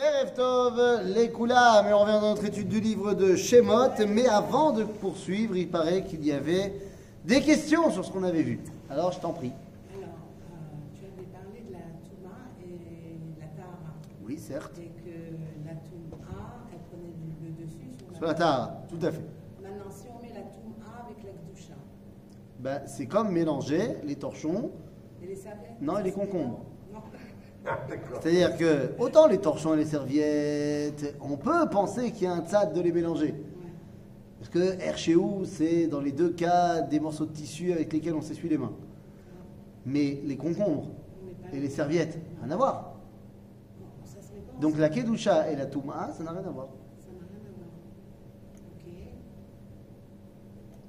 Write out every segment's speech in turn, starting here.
Erev Tov, les Koulam, et on revient dans notre étude du livre de Shemot, mais avant de poursuivre, il paraît qu'il y avait des questions sur ce qu'on avait vu. Alors je t'en prie. Alors, euh, tu avais parlé de la Touma et la Tahara. Oui, certes. Et que la Touma, elle prenait du- le dessus sur la, Sur la Tahara, tout à fait. Maintenant, si on met la Touma avec la Gdusha Ben, c'est comme mélanger les torchons, et les serviettes? Non, et les concombres. C'est-à-dire que autant les torchons et les serviettes, on peut penser qu'il y a un tzad de les mélanger. Parce que Herchéou, c'est dans les deux cas des morceaux de tissu avec lesquels on s'essuie les mains. Mais les concombres et les serviettes, rien à voir. Donc la Kedusha et la Touma, ça n'a rien à voir. Ça n'a rien à voir. Ok.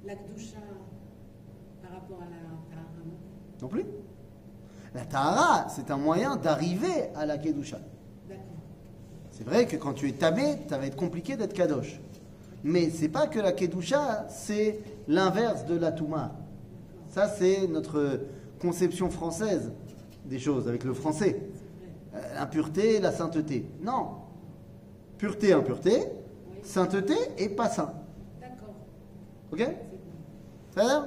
La Gdusha par rapport à la Tahara, Non plus. La Tahara, c'est un moyen d'arriver à la Kedusha. C'est vrai que quand tu es tamé, ça va être compliqué d'être kadosh. Mais c'est pas que la kedusha, c'est l'inverse de la touma. Ça, c'est notre conception française des choses avec le français. Vrai. Euh, L'impureté, la sainteté. Non. Pureté, impureté. Oui. Sainteté et pas saint. D'accord. Ok? Ça va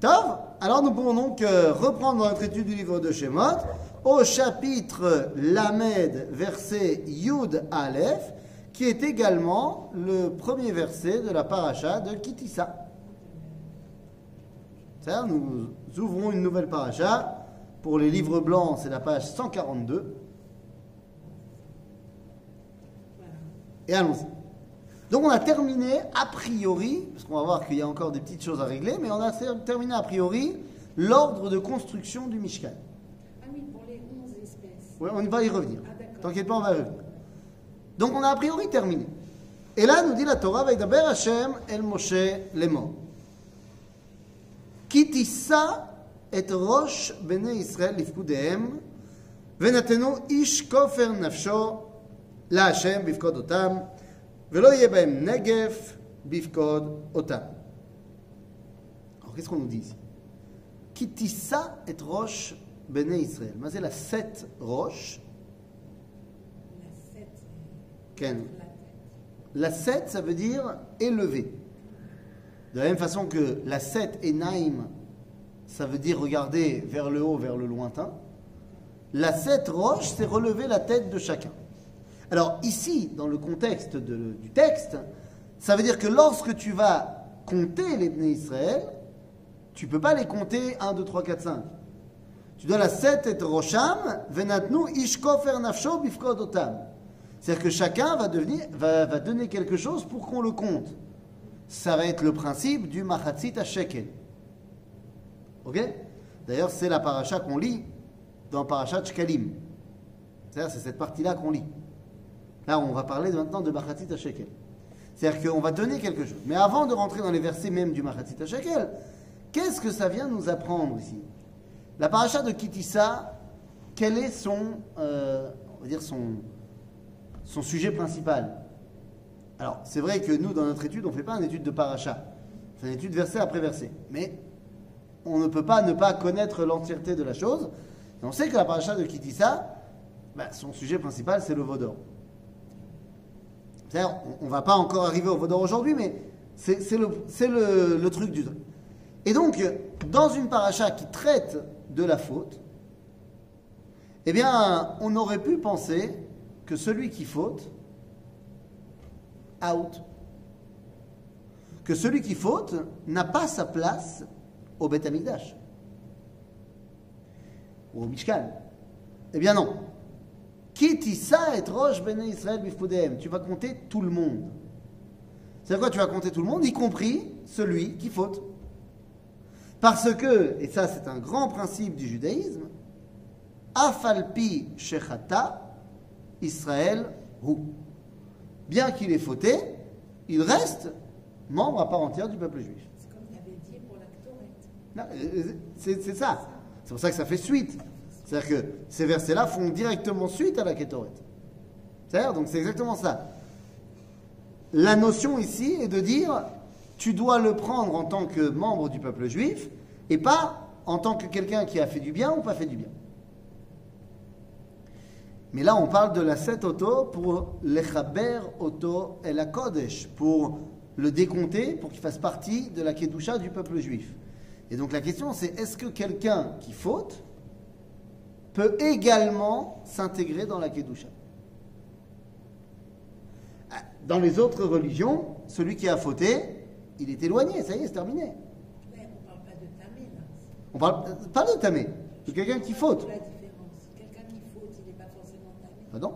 Tov? Alors nous pouvons donc euh, reprendre notre étude du livre de Shemot au chapitre Lamed, verset Yud Aleph, qui est également le premier verset de la paracha de Kitissa. Nous ouvrons une nouvelle paracha. Pour les livres blancs, c'est la page 142. Voilà. Et allons-y. Donc on a terminé a priori, parce qu'on va voir qu'il y a encore des petites choses à régler, mais on a terminé a priori l'ordre de construction du Mishkan. Ah oui, pour les 11 espèces. On va y revenir. Ah, T'inquiète pas, on va y revenir. Donc on a a priori terminé. Et là, nous dit la Torah, Vaidaber Hashem el Moshe lemo. Qui tissa et roche bene Israël lifkudehem, venatenu ish kofer nafsho la Hashem bifkodotam. Velo yebem negef bifkod otam. Alors qu'est-ce qu'on nous dit ici Kitissa et roche bene Israël. Mais c'est la sept roche. La La 7, ça veut dire élevé. De la même façon que la 7 et Naïm, ça veut dire regarder vers le haut, vers le lointain. La 7 roche, c'est relever la tête de chacun. Alors ici, dans le contexte du texte, ça veut dire que lorsque tu vas compter les Bnei Israël, tu peux pas les compter 1, 2, 3, 4, 5. Tu dois la 7 et rosham, venatnu ishkofer nafsho bifkod otam. C'est-à-dire que chacun va, devenir, va, va donner quelque chose pour qu'on le compte. Ça va être le principe du machatzit à shekel. Ok? D'ailleurs, c'est la paracha qu'on lit dans Parashat Shkalim. C'est-à-dire, c'est cette partie-là qu'on lit. Là, on va parler maintenant de machatzit à shekel. C'est-à-dire qu'on va donner quelque chose. Mais avant de rentrer dans les versets même du machatzit à shekel, qu'est-ce que ça vient nous apprendre ici? La paracha de Kitissa, quel est son, euh, sujet principal? Alors, c'est vrai que nous, dans notre étude, on ne fait pas une étude de paracha. C'est une étude verset après verset. Mais on ne peut pas ne pas connaître l'entièreté de la chose. On sait que la paracha de Kitissa, bah, son sujet principal, c'est le Vaudor. C'est-à-dire, on ne va pas encore arriver au Vaudor aujourd'hui, mais c'est le truc du truc. Et donc, dans une paracha qui traite de la faute, eh bien, on aurait pu penser que celui qui faute, out. Que celui qui faute n'a pas sa place au Beth Amikdash. Ou au Mishkan. Eh bien non. Et roche bene Israël bifkudem. Tu vas compter tout le monde. C'est quoi Tu vas compter tout le monde, y compris celui qui faute. Parce que, et ça c'est un grand principe du judaïsme, Afalpi Shechata, Israël hu. Bien qu'il ait fauté, il reste membre à part entière du peuple juif. C'est comme tu avais dit pour la euh, C'est c'est ça. C'est pour ça que ça fait suite. C'est-à-dire que ces versets-là font directement suite à la Kétoret. C'est-à-dire, donc c'est exactement ça. La notion ici est de dire, tu dois le prendre en tant que membre du peuple juif et pas en tant que quelqu'un qui a fait du bien ou pas fait du bien. Mais là, on parle de la 7 auto pour l'Echaber auto et la Kodesh, pour le décompter, pour qu'il fasse partie de la Kedusha du peuple juif. Et donc la question, c'est est-ce que quelqu'un qui faute peut également s'intégrer dans la Kedusha Dans les autres religions, celui qui a fauté, il est éloigné, ça y est, c'est terminé. Mais on parle pas de tamé, là. On parle pas de tamé, de quelqu'un qui faute. La différence? Quelqu'un qui faute, il n'est pas forcément tamé. Bah non,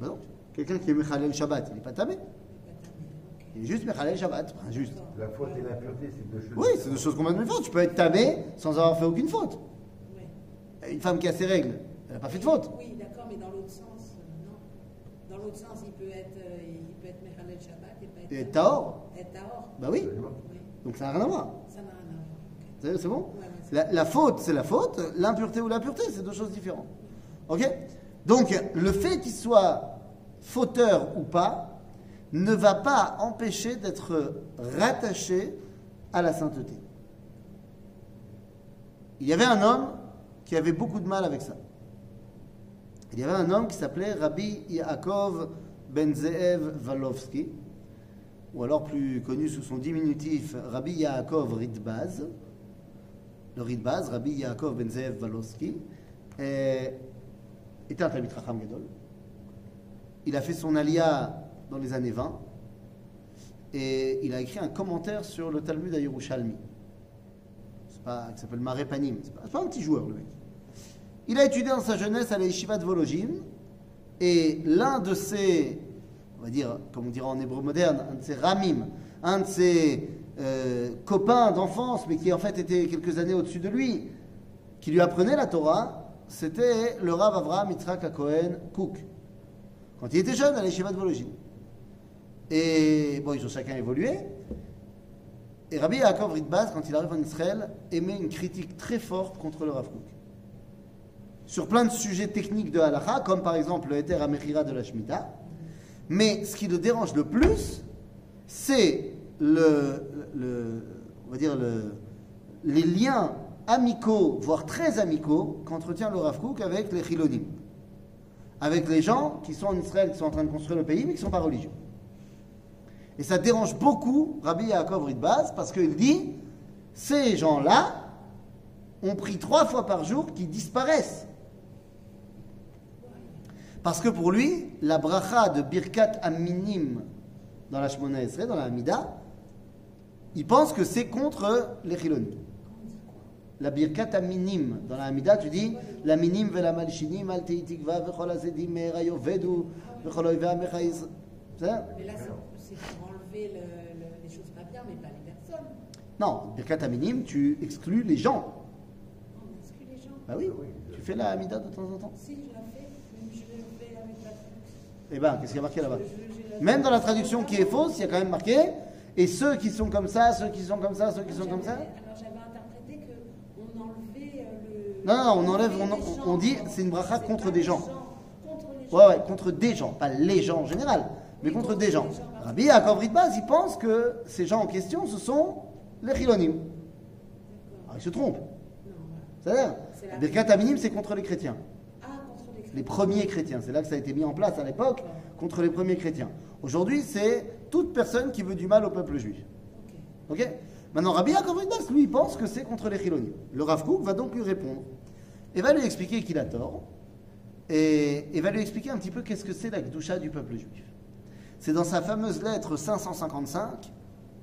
bah non. Quelqu'un qui est Mechalel Shabbat, il n'est pas tamé. Il n'est pas tamé, ok. Il est juste Mechalel Shabbat. Enfin, juste. La faute et l'impureté, c'est deux choses. Oui, c'est deux choses complètement différentes. Tu peux être tamé sans avoir fait aucune faute. Une femme qui a ses règles, elle n'a pas fait de faute. Oui, d'accord, mais dans l'autre sens, euh, non. Dans l'autre sens, il peut être, euh, il peut être Mechalel Shabbat et pas être. Et être Tahor, Être Tahor. bah oui. Donc ça n'a rien à voir. ça n'a rien à voir. C'est c'est bon Ouais, la, la faute, c'est la faute. L'impureté ou la pureté, c'est deux choses différentes. Ok Donc, le fait qu'il soit fauteur ou pas ne va pas empêcher d'être rattaché à la sainteté. Il y avait un homme qui avait beaucoup de mal avec ça. Il y avait un homme qui s'appelait Rabbi Yaakov Ben Zeev ou alors plus connu sous son diminutif Rabbi Yaakov Ritbaz. Le Ritbaz, Rabbi Yaakov Ben Zeev Valovski, est- était un Talmid Chacham Gadol. Il a fait son alia dans les années 20 et il a écrit un commentaire sur le Talmud à Yerushalmi. C'est pas, s'appelle Maré Panim. C'est pas, pas un petit joueur, le mec. Il a étudié dans sa jeunesse à la Yeshiva de Vologim et l'un de ses, on va dire, comme on dirait en hébreu moderne, un de ses ramim, un de ses euh, copains d'enfance, mais qui en fait était quelques années au-dessus de lui, qui lui apprenait la Torah, c'était le Rav Avraham Yitzhak Cohen Cook, quand il était jeune à l'Yeshiva de Vologim. Et bon, ils ont chacun évolué. Et Rabbi Yaakov Ritbaz, quand il arrive en Israël, émet une critique très forte contre le Rav Kook. Sur plein de sujets techniques de halacha, comme par exemple le Heter Amechira de la Shemitah. Mais ce qui le dérange le plus, c'est le, on va dire le- les liens amicaux, voire très amicaux, qu'entretient le Rav avec les Chilonim. Avec les gens qui sont en Israël, qui sont en train de construire le pays, mais qui ne sont pas religieux. Et ça dérange beaucoup Rabbi Yaakov Ritbaz parce qu'il dit ces gens-là ont pris trois fois par jour qui disparaissent. Parce que pour lui, la bracha de Birkat Aminim dans la Shemona Esrei, dans la Hamida, il pense que c'est contre les Chilonim. La Birkat Aminim dans la Hamida, tu dis la minim ve la malchinim al teitikva vechol azedim me'erayo vedu vechol oivea ça? Mais là, c'est pour enlever le- le- les choses pas bien, mais pas les personnes. Non, Birkat Aminim, tu exclus les gens. On exclut les gens. Bah oui, tu fais la Hamida de temps en temps. Si, je la fais, même je le fais avec la Eh ben, qu'est-ce qu'il y a marqué là-bas? Même dans la traduction qui est fausse, il y a quand même marqué et ceux qui sont comme ça, ceux qui sont comme ça, ceux qui sont comme ça. Alors j'avais interprété qu'on enlevait euh, le. Non, non, on enlève, on, dit c'est une bracha contre des gens. Ouais, ouais, contre des gens, pas les gens en général, mais contre des gens. Rabbi Yaakov Ritbaz, il pense que ces gens en question, ce sont les Chilonim. Alors, il se trompe. C'est-à-dire, Birkat Aminim, c'est contre les chrétiens. Les premiers chrétiens. C'est là que ça a été mis en place à l'époque contre les premiers chrétiens. Aujourd'hui, c'est toute personne qui veut du mal au peuple juif. Ok? Maintenant, Rabbi Yaakov lui, pense que c'est contre les Chilonim. Le Rav Kook va donc lui répondre et va lui expliquer qu'il a tort et, va lui expliquer un petit peu qu'est-ce que c'est la Gdusha du peuple juif. C'est dans sa fameuse lettre 555,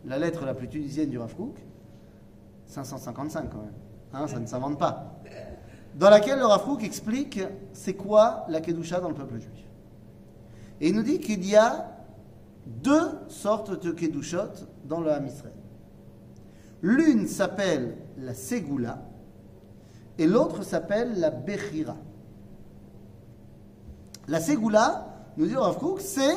la lettre la plus tunisienne du Rav Kook, 555 quand même, Hein, ça ne s'invente pas, dans laquelle le Rav Kook explique c'est quoi la Kedusha dans le peuple juif. Et il nous dit qu'il y a deux sortes de Kedushot dans le Ham Israël. L'une s'appelle la Ségoula et l'autre s'appelle la Bechira. La Ségoula, nous dit le Rav Kook, c'est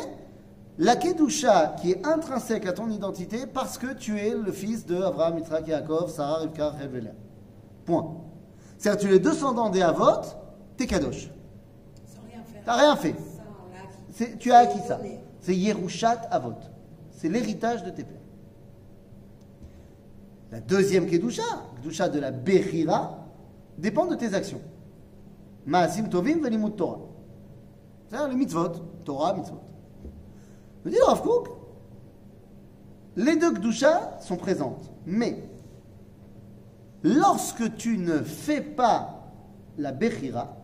la Kedusha qui est intrinsèque à ton identité parce que tu es le fils de Abraham, Yitzhak, Yaakov, Sarah, Rivka, Revelea. Point. C'est-à-dire tu es le descendant des Havot, t'es Kadosh. Sans rien faire. T'as rien fait. C'est- tu as acquis ça. C'est Yerushat Avot. C'est l'héritage de tes pères. La deuxième Kedusha, Kedusha de la Bechira, dépend de tes actions. Maasim Tovim Velimut Torah. C'est-à-dire les mitzvot, Torah, mitzvot. Me dit le Rav Kook, les deux Gdusha sont présentes, mais lorsque tu ne fais pas la Bechira,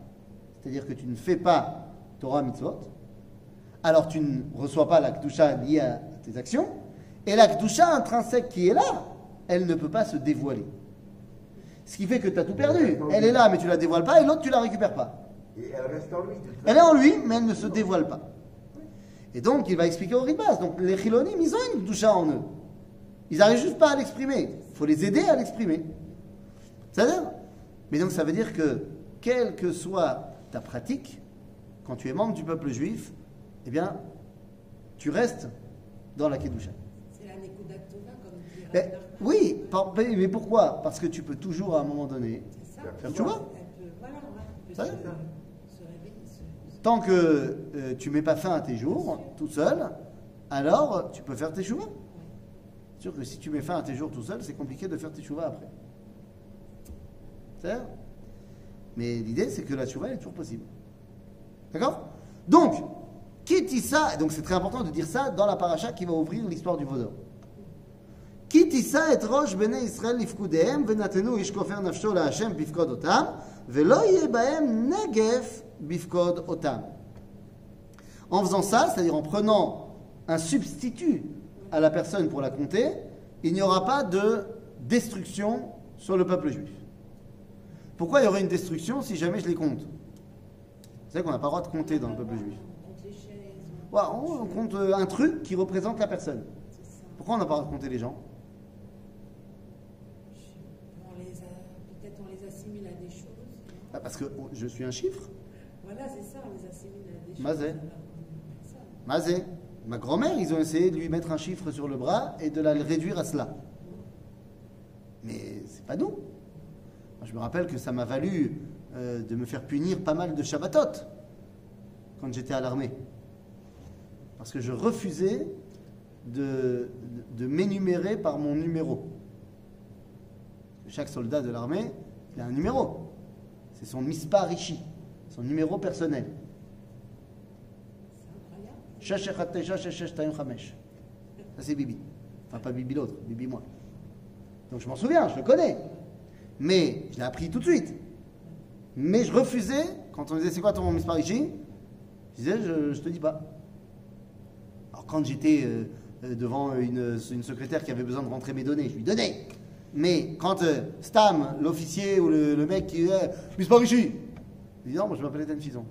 c'est-à-dire que tu ne fais pas Torah mitzvot, alors tu ne reçois pas la Gdusha liée à tes actions, et la Gdusha intrinsèque qui est là, elle ne peut pas se dévoiler. Ce qui fait que tu as tout perdu. Elle est là, mais tu la dévoiles pas, et l'autre, tu la récupères pas. Et elle reste en lui. Elle est en lui, mais elle ne se dévoile pas. Et donc, il va expliquer au Ribas. Donc, les Chilonim, ils ont une doucha en eux. Ils n'arrivent juste pas à l'exprimer. Il faut les aider à l'exprimer. C'est-à-dire Mais donc, ça veut dire que, quelle que soit ta pratique, quand tu es membre du peuple juif, eh bien, tu restes dans la Kedusha. C'est la comme dit oui, par- mais pourquoi? Parce que tu peux toujours, à un moment donné, ça. Faire tu vois? Voilà, Ça tant que euh, tu mets pas fin à tes jours, tout seul, alors tu peux faire tes chouvas. C'est sûr que si tu mets fin à tes jours tout seul, c'est compliqué de faire tes chouvas après. Mais l'idée, c'est que la tchouva, est toujours possible. D'accord? Donc, qui dit ça, donc c'est très important de dire ça dans la paracha qui va ouvrir l'histoire du vaudor. Qui dit ça et roche bene Israël ifkudehem venatenu ish nafsho la Hashem bifkod otam velo yebahem negef otam. En faisant ça, c'est-à-dire en prenant un substitut à la personne pour la compter, il n'y aura pas de destruction sur le peuple juif. Pourquoi il y aurait une destruction si jamais je les compte? Vous savez qu'on n'a pas le droit de compter dans le peuple juif. On compte euh, un truc qui représente la personne. C'est. Pourquoi on n'a pas le droit de compter les gens? Peut-être on les assimile à des choses. Bah, Parce que je suis un chiffre. Voilà, c'est ça, on les assimile à des choses. Mazé. Mazé. Ma grand-mère, ils ont essayé de lui mettre un chiffre sur le bras et de la réduire à cela. Mais c'est pas nous. Je me rappelle que ça m'a valu euh, de me faire punir pas mal de Shabbatot quand j'étais à l'armée. Parce que je refusais de, de, m'énumérer par mon numéro. Chaque soldat de l'armée, il a un numéro. C'est son mispar ishi, son numéro personnel. C'est incroyable. 619-6625. Ça, c'est Bibi. Enfin, pas Bibi l'autre, Bibi moi. Donc, je m'en souviens, je le connais. Mais je l'ai appris tout de suite. Mais je refusais, quand on me disait c'est quoi ton Mispar ici Je disais je, te dis pas. Alors, quand j'étais euh, euh, devant une, une secrétaire qui avait besoin de rentrer mes données, je lui donnais. Mais quand euh, Stam, l'officier ou le, le mec qui est Mispar ici, je dis non, moi je m'appelle Ethan Fison.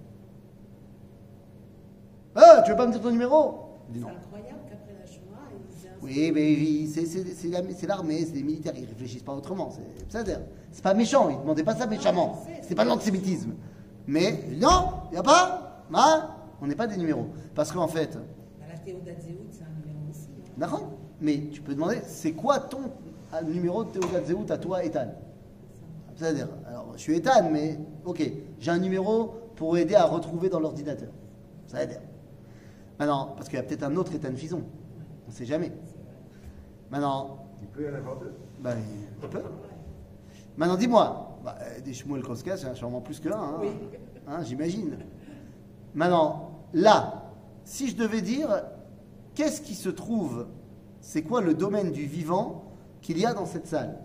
Ah, tu veux pas me dire ton numéro? Dis C'est non. incroyable qu'après la Shoah, ils aient un- Oui, mais c'est- c'est c'est la- c'est l'armée, c'est les militaires, ils réfléchissent pas autrement. C'est ça, pas méchant, ils demandaient pas ça méchamment. C'est pas de l'antisémitisme. Mais non, il a pas, hein, on n'est pas des numéros. Parce qu'en fait, Bah, la Théodat Zéhout, c'est un numéro aussi. hein. d'accord, mais tu peux demander, c'est quoi ton euh, numéro de Théodat Zéhout à toi, Ethan? C'est-à-dire, alors je suis Ethan, mais ok, j'ai un numéro pour aider à retrouver dans l'ordinateur. C'est-à-dire. Maintenant, parce qu'il y a peut-être un autre Ethan Fison, on sait jamais. Maintenant, Il peut y en avoir deux. Ben, on peut. Maintenant, dis-moi, bah, euh, des Shmuel Koska, c'est sûrement plus qu'un, hein, Oui. hein, j'imagine. Maintenant, là, si je devais dire, qu'est-ce qui se trouve, c'est quoi le domaine du vivant qu'il y a dans cette salle?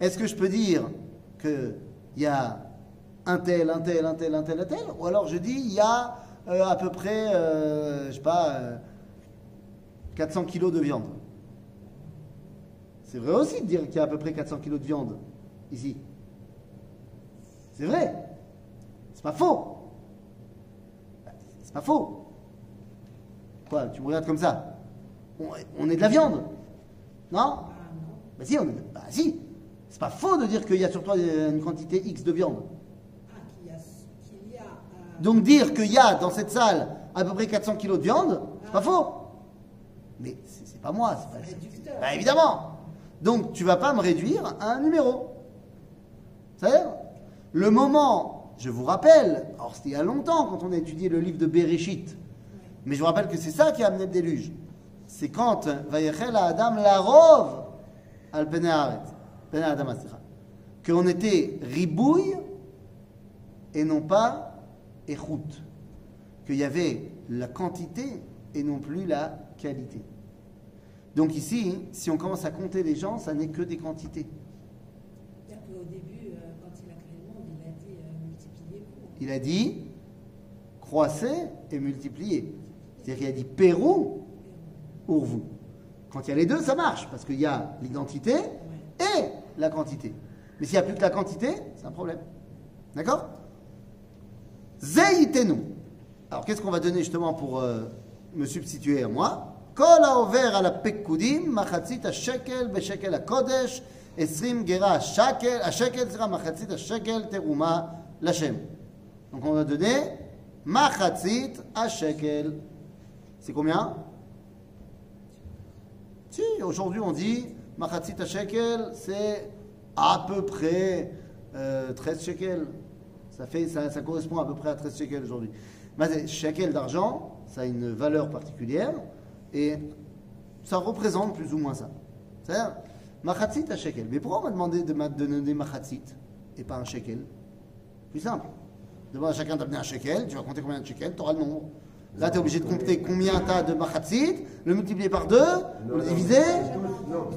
Est-ce que je peux dire qu'il y a un tel, un tel, un tel, un tel, un tel? Ou alors je dis, il y a euh, à peu près, euh, je sais pas, euh, 400 kilos de viande c'est vrai aussi de dire qu'il y a à peu près 400 kilos de viande ici. C'est vrai. C'est pas faux. C'est pas faux. Quoi, tu me regardes comme ça? On, on est de la viande. Non? Ah. Bah si, on est, bah si. C'est pas faux de dire qu'il y a sur toi une quantité X de viande. Ah, euh, Donc dire qu'il y a dans cette salle à peu près 400 kilos de viande, c'est pas faux. Mais c'est pas moi. c'est pas-. Bah, évidemment. Donc tu vas pas me réduire à un numéro. C'est-à-dire, le moment, je vous rappelle, alors c'était il y a longtemps quand on a étudié le livre de Bereshit, mais je vous rappelle que c'est ça qui a amené le déluge. C'est quand Vayechel Adam la rove al Adam qu'on était ribouille et non pas échoute. qu'il y avait la quantité et non plus la qualité. Donc ici, si on commence à compter les gens, ça n'est que des quantités. C'est-à-dire qu'au début, euh, quand il a créé le monde, il a dit euh, multipliez-vous. Il a dit croissez et multipliez. C'est-à-dire qu'il a dit Pérou pour vous. Quand il y a les deux, ça marche, parce qu'il y a l'identité et la quantité. Mais s'il n'y a plus que la quantité, c'est un problème. D'accord? Zeitenu. Alors qu'est-ce qu'on va donner justement pour euh, me substituer à moi? Lachem. Donc on va donner machatzit shekel. C'est combien? Si, aujourd'hui on dit machatzit shekel, c'est à peu près euh, 13 shekels. Ça, fait, ça, ça correspond à peu près à 13 shekels aujourd'hui. Mais shekel d'argent, ça a une valeur particulière et ça représente plus ou moins ça. C'est-à-dire, machatzit à shekel. Mais pourquoi on m'a demandé de, de donner machatzit et pas un shekel? Plus simple. Demande à chacun d'amener un shekel, tu vas compter combien de shekels, tu auras le nombre. Là, tu es obligé de compter combien tu as de machatzit, le multiplier par deux, le diviser. Non.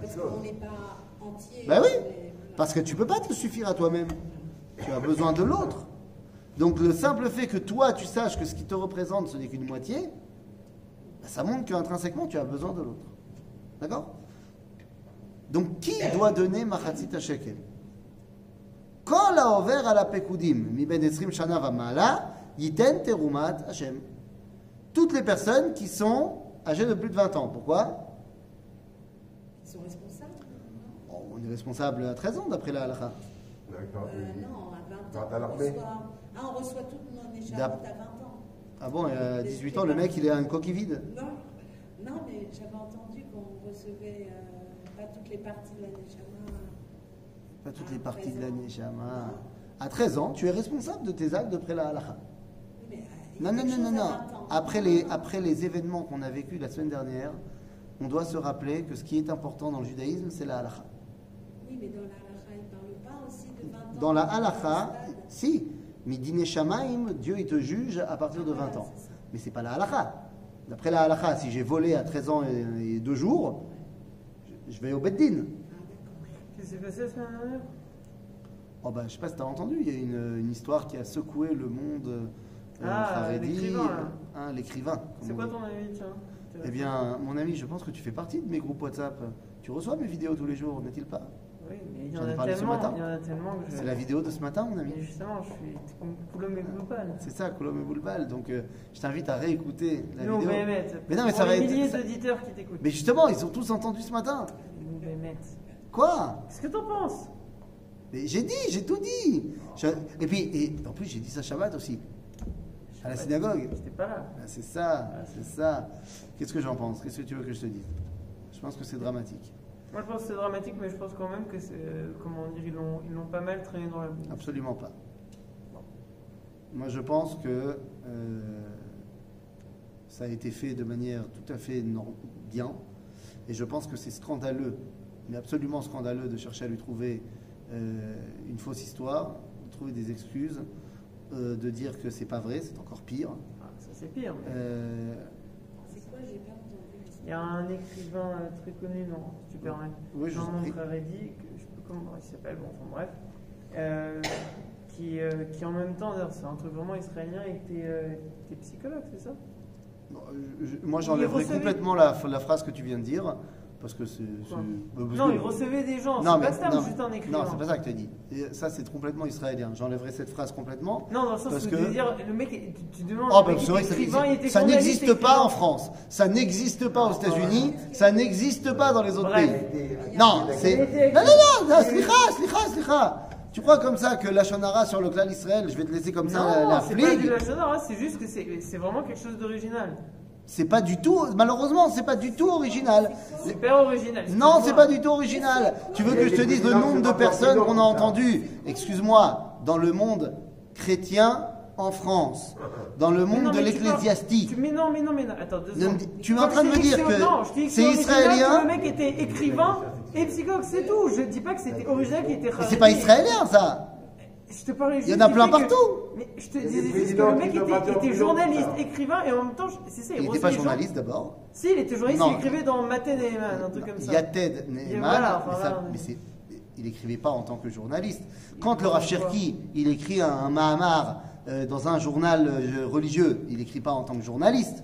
parce qu'on n'est pas entier. Ben oui, parce que tu peux pas te suffire à toi-même. Tu as besoin de l'autre. Donc le simple fait que toi, tu saches que ce qui te représente, ce n'est qu'une moitié, ben, ça montre qu'intrinsèquement, tu as besoin de l'autre. D'accord? Donc qui doit donner machatzit shekel Kol haover ala pekudim, mi ben esrim shana vamala, yiten terumat Hashem. Toutes les personnes qui sont âgées de plus de 20 ans. Pourquoi? Ils sont responsables? Bon, On est responsable à 13 ans d'après la halakha. D'accord. Euh, Non, à 20 Dans ans. on reçoit, ah, on reçoit toutes nos écharpes D'ap- à 20 ans. Ah bon, à 18 ans, le mec, il est une coquille vide. Non, non mais j'avais entendu qu'on recevait euh, pas toutes les parties de la Neshama. Pas toutes les À parties de 13 la ans. Neshama. À 13 ans, tu es responsable de tes actes d'après la halakha. Oui, euh, Non, non, non, non, non. 20 ans. Après les, après les événements qu'on a vécus la semaine dernière, on doit se rappeler que ce qui est important dans le judaïsme, c'est la halakha. Oui, mais dans la halakha, il ne parle pas aussi de 20 ans. Dans la halakha, ce si, Midine Shamaim, Dieu il te juge à partir de 20 Voilà, ans. Mais c'est pas la halakha. D'après la halakha, si j'ai volé à 13 ans et, et 2 jours, je- je vais au Beddin. Ah. Qu'est-ce qui s'est passé la semaine dernière Oh bah, je sais pas si t'as entendu, il y a une, une histoire qui a secoué le monde euh, Ah, l'écrivain. Hein, comme C'est quoi ton avis, tiens? Eh bien, mon ami, je pense que tu fais partie de mes groupes WhatsApp. Tu reçois mes vidéos tous les jours, n'est-il pas? Oui, mais il y en a tellement, je... C'est la vidéo de ce matin, mon ami. Mais justement, je suis Coulomb et Global. C'est ça, Colombe et Boulbal. Donc, euh, je t'invite à réécouter la vidéo. émettre. Mais non, mais ça va être- milliers d'auditeurs qui t'écoutent. Mais justement, ils ont tous entendu ce matin. Émettre. Quoi? Qu'est-ce que t'en penses? Mais j'ai dit, j'ai tout dit. Je- Et puis, et en plus, j'ai dit ça Shabbat aussi. À la synagogue. J'étais pas là. Ah, c'est ça, c'est ça. Qu'est-ce que j'en pense? Qu'est-ce que tu veux que je te dise? Je pense que c'est dramatique. Moi, je pense que c'est dramatique, mais je pense quand même que c'est. euh, Comment dire Ils l'ont ils l'ont pas mal traîné dans la boue. Absolument pas. Moi, je pense que euh, ça a été fait de manière tout à fait nor- bien. Et je pense que c'est scandaleux, mais absolument scandaleux, de chercher à lui trouver euh, une fausse histoire, de trouver des excuses, euh, de dire que c'est pas vrai, c'est encore pire. Ah, ça, c'est pire. mais- Euh, C'est quoi J'ai. Il y a un écrivain euh, très connu, non, si tu permets. Oui, Jean prie. Reddy, que je sais plus comment il s'appelle, bon, enfin bref. Euh, qui, euh, qui en même temps, c'est un truc vraiment israélien, était, euh, était psychologue, c'est ça? Bon, je- je- moi, Il j'enlèverai recevait- complètement la, la phrase que tu viens de dire, parce que c'est. parce Non, que- il recevait des gens, Non, c'est mais- pas ça, non, juste un mais- écrivain. Non, c'est pas ça que tu as dit. Et ça, c'est complètement israélien. J'enlèverai cette phrase complètement. Non, dans le sens Parce où que- je veux dire, le mec, tu, tu demandes, Oh, bah, c'est vrai que écrivain, il était ça n'existe pas en France. Ça n'existe pas aux États-Unis. Ça n'existe pas dans les autres Bref. pays. Non, c'est. Non, non, non, non, slicha, slicha, slicha. Tu crois comme ça que la Shonara sur le clan Israël, je vais te laisser comme ça la, Non, la c'est pas du c'est juste que c'est c'est vraiment quelque chose d'original. C'est pas du tout, malheureusement, c'est pas du tout original. Super original. Non, c'est pas du tout original. Tu veux que je te dise le nombre de personnes qu'on a entendues, excuse-moi, dans le monde chrétien en France, dans le monde non, de l'ecclésiastique. Mais non, mais non, mais non. Attends, deux secondes. tu es en train de me dire c'est- que c'est israélien Le mec était écrivain et psychologue, c'est tout. Je dis pas que c'était original, qu'il était Mais c'est pas israélien ça. Je te parlais Il y en a plein que- partout. Mais je te Il y a des disais juste que le mec était, était journaliste, écrivain, et en même temps, c'est ça, Il n'était pas journaliste d'abord. Si, il était journaliste, Non. il écrivait dans Matin et Man, un truc comme ça. Yated Neeman, voilà, enfin, mais, ça- mais c'est- il écrivait pas en tant que journaliste. Quand le Rav Cherki, il écrit un, un Mahamar euh, dans un journal euh, religieux, il n'écrit pas en tant que journaliste.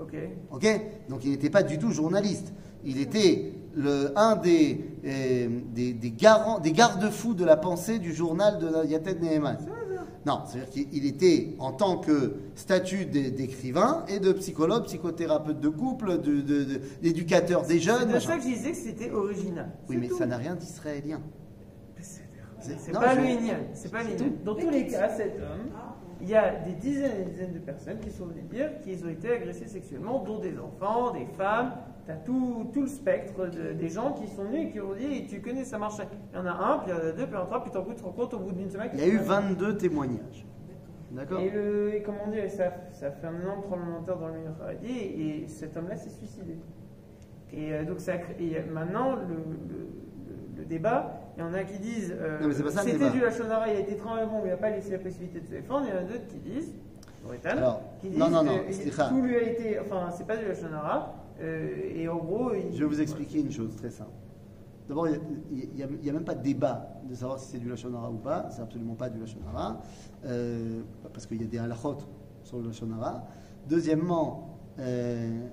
Ok. Ok? Donc il n'était pas du tout journaliste. Il était le, un des, des, des garants, des garde-fous de la pensée du journal de Yated Neeman. Non, c'est-à-dire qu'il était en tant que statut d'é- d'écrivain et de psychologue, psychothérapeute de couple, de- de- de- d'éducateur des C'est jeunes. de machin. ça que je disais que c'était original. Oui, C'est mais tout. ça n'a rien d'israélien. C'est C'est- c'est non, pas je- lénien, c'est pas. Dans tous les cas, cet homme, il y a des dizaines et des dizaines de personnes qui sont venues dire qu'ils ont été agressés sexuellement, dont des enfants, des femmes. Tu as tout, tout le spectre de- des gens qui sont venus et qui ont dit tu connais, ça marchait. Il y en a un, puis il y en a deux, puis il y en a trois, puis t'en tu te rends compte au bout d'une semaine. Il y a eu 22 témoignages. D'accord? Et, le, et comment dire, ça, ça fait un énorme tremblement de terre dans le milieu et, et cet homme-là s'est suicidé. Et euh, donc ça, et maintenant, le, le- le- le débat, il y en a qui disent euh, c'était du Lachonara, il a été très bon, il n'a pas laissé la possibilité de se défendre. Il y en a d'autres qui disent, qui disent non, non, non, que tout lui a été, enfin, c'est pas du Lachonara, euh, et en gros, il- Je vais vous expliquer une chose très simple. D'abord, il n'y a, a même pas de débat de savoir si c'est du Lachonara ou pas. C'est absolument pas du Lachonara. Euh, parce qu'il y a des halachot sur le Lachonara. Deuxièmement, euh,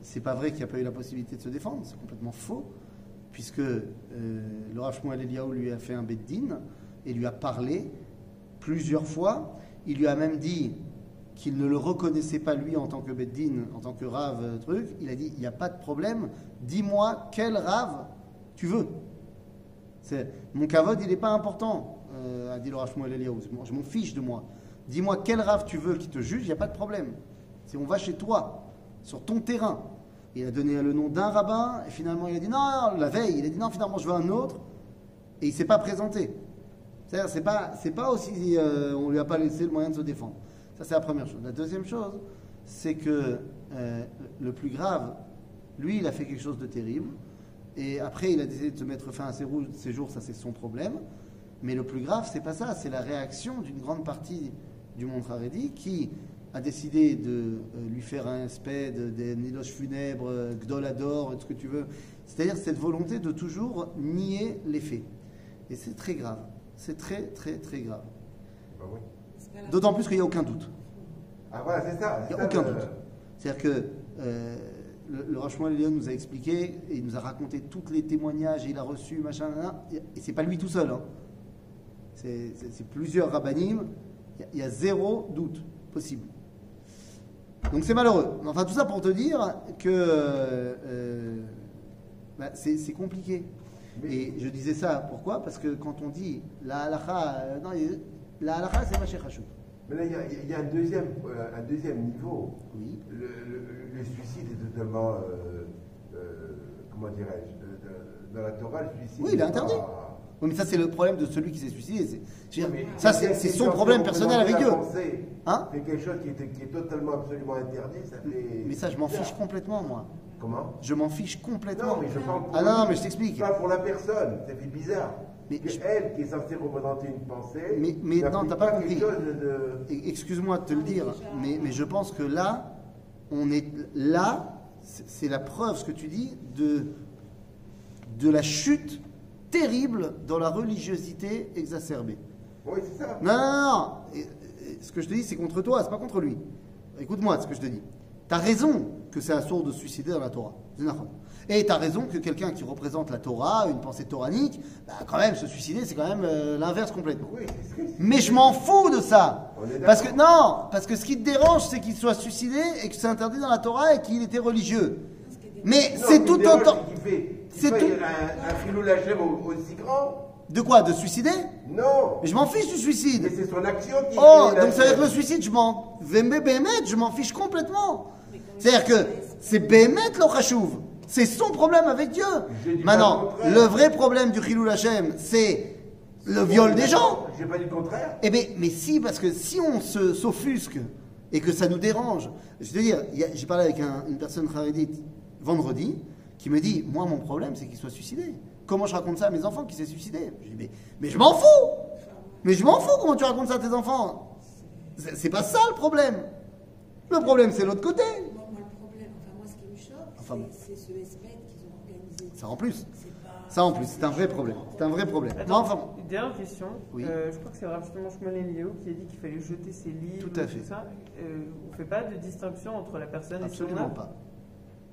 c'est pas vrai qu'il n'y a pas eu la possibilité de se défendre. C'est complètement faux. Puisque euh, le Eliaou lui a fait un beddin et lui a parlé plusieurs fois. Il lui a même dit qu'il ne le reconnaissait pas lui en tant que Beddin, en tant que Rav, euh, truc, il a dit il n'y a pas de problème, dis-moi quel Rav tu veux. C'est- Mon kavod, il n'est pas important, euh, a dit le Rav Eliaou. Je m'en fiche de moi. Dis-moi quel Rav tu veux qui te juge, il n'y a pas de problème. Si on va chez toi, sur ton terrain, il a donné le nom d'un rabbin, et finalement il a dit non, la veille, il a dit non, finalement je veux un autre, et il ne s'est pas présenté. C'est-à-dire, c'est pas, c'est pas aussi, euh, on lui a pas laissé le moyen de se défendre. Ça, c'est la première chose. La deuxième chose, c'est que euh, le plus grave, lui, il a fait quelque chose de terrible, et après, il a décidé de se mettre fin à ses jours, ça c'est son problème. Mais le plus grave, c'est pas ça, c'est la réaction d'une grande partie du monde Haredi qui a décidé de euh, lui faire un sped, des niloches funèbres, euh, gdolador, ce que tu veux. C'est-à-dire cette volonté de toujours nier les faits. Et c'est très grave. C'est très, très, très grave. Bah oui. D'autant plus qu'il n'y a aucun doute. Ah voilà, c'est ça. Il n'y a aucun le- doute. C'est-à-dire que euh, le, le Elion nous a expliqué et il nous a raconté tous les témoignages et il a reçu, machin, et c'est pas lui tout seul. hein. C'est plusieurs rabbinim. Il y y, a zéro doute possible. Donc c'est malheureux. Enfin, tout ça pour te dire que euh, bah, c'est compliqué. Et je disais ça, pourquoi? Parce que quand on dit la halakha, euh, non, la halakha c'est Maché Hachou. Mais là, il y a- il y, a un deuxième, euh, un deuxième niveau. Oui. Le, le- le suicide est totalement, comment dirais-je, dans la Torah, le suicide. Oui, il est interdit. pas- Oui, mais ça, c'est le problème de celui qui s'est suicidé. c'est- Mais ça, c'est c'est son problème personnel avec Dieu. Hein fait quelque chose qui est, qui est totalement, absolument interdit, ça fait. Mais ça, je m'en fiche complètement, moi. Comment Je m'en fiche complètement. Non, mais je parle Ah non, mais je t'explique. Pas pour la personne, ça fait bizarre. Mais que je- elle, qui est censée représenter une pensée, Mais- mais non, t'as pas quelque compris. chose de. Et- Excuse-moi de te le dire, mais, mais je pense que là, on est là, c'est c'est la preuve, ce que tu dis, de, de la chute terrible dans la religiosité exacerbée. Oui, c'est ça. Non, non, non, non. Et- et ce que je te dis, c'est contre toi, c'est pas contre lui. Écoute-moi ce que je te dis. Tu as raison que c'est un sourd de se suicider dans la Torah. Et tu as raison que quelqu'un qui représente la Torah, une pensée toranique, bah, quand même, se suicider, c'est quand même euh, l'inverse complètement. Oui. Mais je m'en fous de ça. Parce que non, parce que ce qui te dérange, c'est qu'il soit suicidé et que c'est interdit dans la Torah et qu'il était religieux. Mais c'est ce qui tout autant. C'est tout- un, un filou lachem au- aussi grand. De quoi De suicider? Non. Mais je m'en fiche du suicide. Mais c'est son action qui Oh, est donc ça veut dire que le suicide, je m'en. Je m'en fiche complètement. C'est-à-dire que c'est Bémet le. C'est son problème avec Dieu. Maintenant, le vrai problème du Chilou Lachem, c'est le viol des gens. J'ai pas dit le contraire. Eh bien, mais si, parce que si on se s'offusque et que ça nous dérange, je veux dire, j'ai parlé avec un- une personne charédite vendredi qui me dit Moi, mon problème, c'est qu'il soit suicidé. Comment je raconte ça à mes enfants qu'il s'est suicidé? Je dis mais, mais je m'en fous Mais je m'en fous comment tu racontes ça à tes enfants? C'est c'est pas ça le problème. Le problème, c'est l'autre côté. Moi, moi, le problème, enfin, moi, ce qui me choque, Enfin, c'est c'est ce SPED qu'ils ont organisé. Ça en plus. C'est pas- Ça en plus, c'est un vrai problème. C'est un vrai problème. Enfin, une dernière question. Oui. Euh, je crois que c'est Rav justement Shmuel Eliyahu qui a dit qu'il fallait jeter ses livres. Tout à fait. ça. Euh, on fait pas de distinction entre la personne et son absolument pas.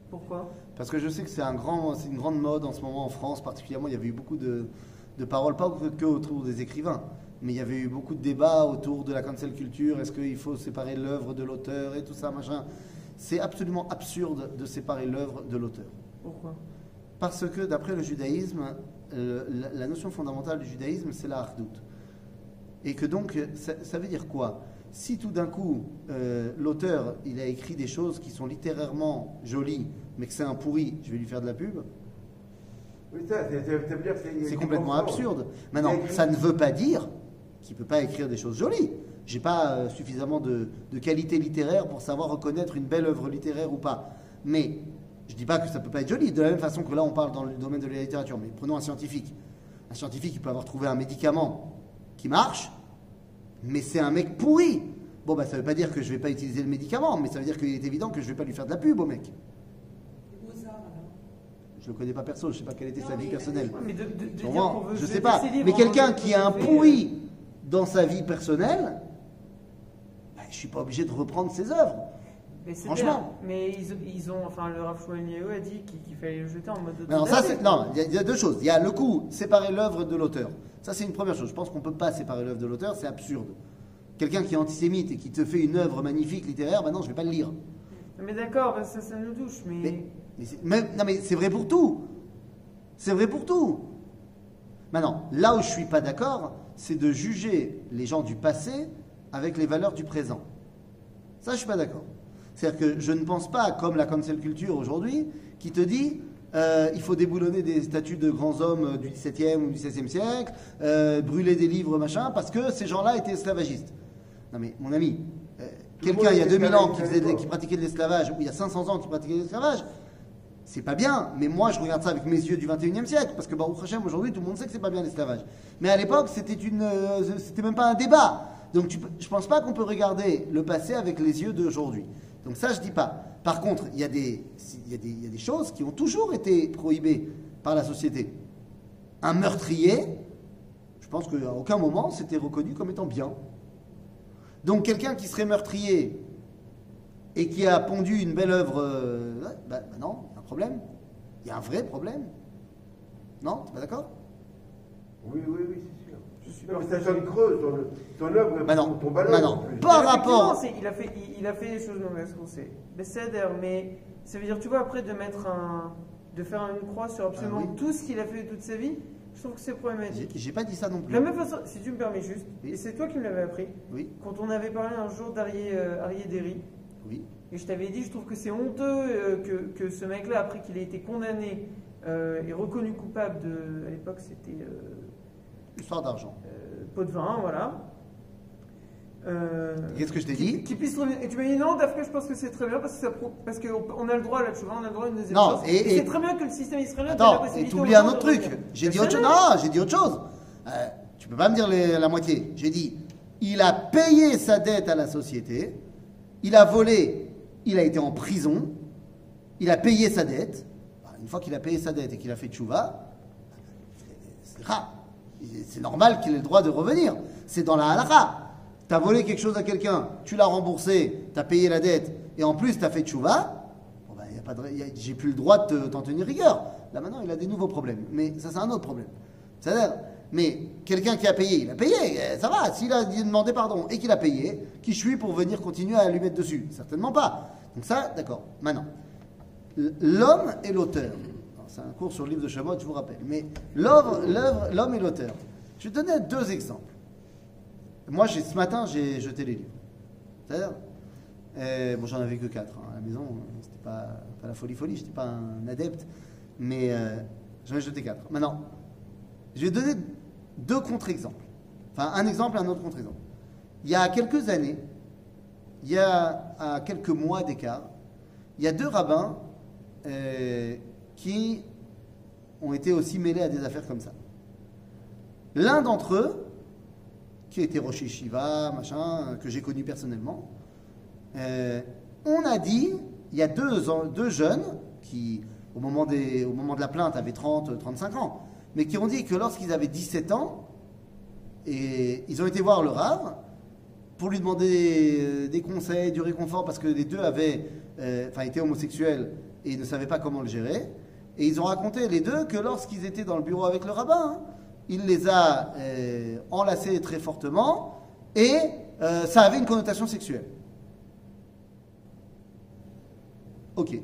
Pourquoi? Parce que je sais que c'est un grand, une grande mode en ce moment en France, particulièrement. Il y avait eu beaucoup de, de paroles, pas que, que autour des écrivains, mais il y avait eu beaucoup de débats autour de la cancel culture. Est-ce qu'il faut séparer l'œuvre de l'auteur et tout ça, machin C'est absolument absurde de séparer l'œuvre de l'auteur. Pourquoi? Parce que d'après le judaïsme, euh, la, la notion fondamentale du judaïsme, c'est la hardout. Et que donc, ça, ça veut dire quoi? Si tout d'un coup, euh, l'auteur, il a écrit des choses qui sont littérairement jolies, mais que c'est un pourri, je vais lui faire de la pub, Oui, c'est- ça veut dire que c'est. c'est complètement absurde. Maintenant, ça ne veut pas dire qu'il ne peut pas écrire des choses jolies. J'ai pas euh, suffisamment de, de qualité littéraire pour savoir reconnaître une belle œuvre littéraire ou pas. Mais je dis pas que ça peut pas être joli. De la même façon que là, on parle dans le domaine de la littérature. Mais prenons un scientifique. Un scientifique, il peut avoir trouvé un médicament qui marche, mais c'est un mec pourri. Bon, bah, ça veut pas dire que je vais pas utiliser le médicament, mais ça veut dire qu'il est évident que je vais pas lui faire de la pub au mec. Je le connais pas perso, je sais pas quelle était Non, sa vie personnelle. Mais de, veut je sais pas. Mais quelqu'un qui a un pourri dans sa vie personnelle, bah, je suis pas obligé de reprendre ses œuvres. Mais Franchement. bien. Mais ils, ils ont, enfin, le Rav a dit qu'il fallait le jeter en mode. Non, ça autodafé. c'est non, il y, y a deux choses. Il y a le coup séparer l'œuvre de l'auteur. Ça c'est une première chose. Je pense qu'on peut pas séparer l'œuvre de l'auteur, c'est absurde. Quelqu'un qui est antisémite et qui te fait une œuvre magnifique littéraire, maintenant je vais pas le lire. Mais d'accord, bah, ça, ça nous touche. Mais, Mais, mais c'est- non mais c'est vrai pour tout. C'est vrai pour tout. Maintenant, là où je suis pas d'accord, c'est de juger les gens du passé avec les valeurs du présent. Ça, je suis pas d'accord. C'est-à-dire que je ne pense pas, comme la cancel culture aujourd'hui, qui te dit euh, il faut déboulonner des statues de grands hommes du XVIIe ou du XVIe siècle, euh, brûler des livres, machin, parce que ces gens-là étaient esclavagistes. Non mais, mon ami, euh, quelqu'un il y a était 2000 ans qui, faisait de- pratiquait de l'esclavage, ou il y a 500 ans qui pratiquait de l'esclavage, c'est pas bien, mais moi je regarde ça avec mes yeux du 21e siècle, parce que Baruch Hashem aujourd'hui tout le monde sait que c'est pas bien l'esclavage. Mais à l'époque c'était une, euh, c'était même pas un débat. Donc tu je pense pas qu'on peut regarder le passé avec les yeux d'aujourd'hui. Donc ça je dis pas. Par contre il y, a des, choses qui ont toujours été prohibées par la société. Un meurtrier, je pense qu'à aucun moment c'était reconnu comme étant bien. Donc quelqu'un qui serait meurtrier et qui a pondu une belle œuvre, euh, bah, bah non, il y a un problème. Il y a un vrai problème. Non, t'es pas d'accord? Oui, oui, oui, Non, mais ça sonne creux, ton, ton œuvre non. tombe à l'eau, Bah non. en plus. Par rapport. Il a, fait, il, il a fait des choses mauvaises qu'on sait. Mais c'est d'ailleurs, mais ça veut dire, tu vois, après de mettre un. de faire une croix sur absolument Ah oui. tout ce qu'il a fait toute sa vie, je trouve que c'est problématique. j'ai pas dit ça non De plus. la même façon, si tu me permets juste, Oui. et c'est toi qui me l'avais appris, Oui, quand on avait parlé un jour d'Arié euh, Derry, oui. et je t'avais dit, je trouve que c'est honteux euh, que, que ce mec-là, après qu'il ait été condamné euh, et reconnu coupable de. à l'époque, c'était. Histoire d'argent. euh, pot de vin, voilà. Euh, Qu'est-ce que je t'ai dit qui puisse revenir. Et tu m'as dit non, Dafka, je pense que c'est très bien parce que ça pro- parce qu'on on a le droit là, tu vois, on a le droit à une deuxième Non, chance. et- et- c'est très bien que le système israélien. Attends, et possibilité tu oublies aux un autre truc. J'ai dit autre chose. Non, j'ai dit autre chose. Euh, tu peux pas me dire les- la moitié. J'ai dit, il a payé sa dette à la société, il a volé, il a été en prison, il a payé sa dette. Bah, Une fois qu'il a payé sa dette et qu'il a fait tchouva, c'est- c'est rare. C'est normal qu'il ait le droit de revenir. C'est dans la halakha. Tu as volé quelque chose à quelqu'un, tu l'as remboursé, tu as payé la dette, et en plus tu as fait tchouva, bon ben, j'ai plus le droit de te- t'en tenir rigueur. Là maintenant, il a des nouveaux problèmes. Mais ça, c'est un autre problème. C'est-à-dire, mais quelqu'un qui a payé, il a payé, eh, ça va. S'il a demandé pardon et qu'il a payé, qui je suis pour venir continuer à lui mettre dessus? Certainement pas. Donc ça, d'accord. Maintenant, l'homme et l'auteur. C'est un cours sur le livre de Shabbat, je vous rappelle. Mais l'œuvre, l'homme et l'auteur. Je vais donner deux exemples. Moi, ce matin, j'ai jeté les livres. C'est-à-dire, euh, bon, j'en avais que quatre hein, à la maison. C'était pas, pas la folie folie, j'étais pas un adepte, mais euh, j'en ai jeté quatre. Maintenant, je vais donner deux contre-exemples. Enfin, un exemple et un autre contre-exemple. Il y a quelques années, il y a quelques mois d'écart, il y a deux rabbins euh, qui ont été aussi mêlés à des affaires comme ça. L'un d'entre eux, qui était Rocher Shiva, machin, que j'ai connu personnellement. Euh, on a dit, il y a deux, jeunes qui, au moment, de la plainte, avaient 30, 35 ans, mais qui ont dit que lorsqu'ils avaient 17 ans, ils ont été voir le Rav pour lui demander euh, des conseils, du réconfort, parce que les deux avaient, euh, enfin, étaient homosexuels et ne savaient pas comment le gérer. Et ils ont raconté les deux que lorsqu'ils étaient dans le bureau avec le rabbin, hein, il les a euh, enlacés très fortement et euh, ça avait une connotation sexuelle. Ok.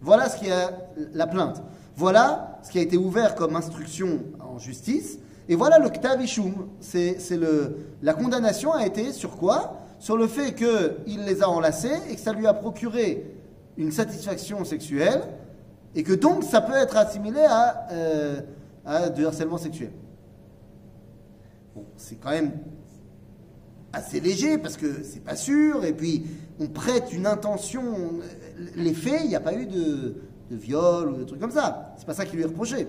Voilà ce qui a la plainte. Voilà ce qui a été ouvert comme instruction en justice. Et voilà le ktav ishum. C'est c'est le la condamnation a été sur quoi? Sur le fait qu'il les a enlacés et que ça lui a procuré une satisfaction sexuelle et que donc ça peut être assimilé à, euh, à du harcèlement sexuel. Bon, c'est quand même assez léger parce que c'est pas sûr et puis on prête une intention. Les faits, il n'y a pas eu de, de viol ou de trucs comme ça. C'est pas ça qui lui est reproché.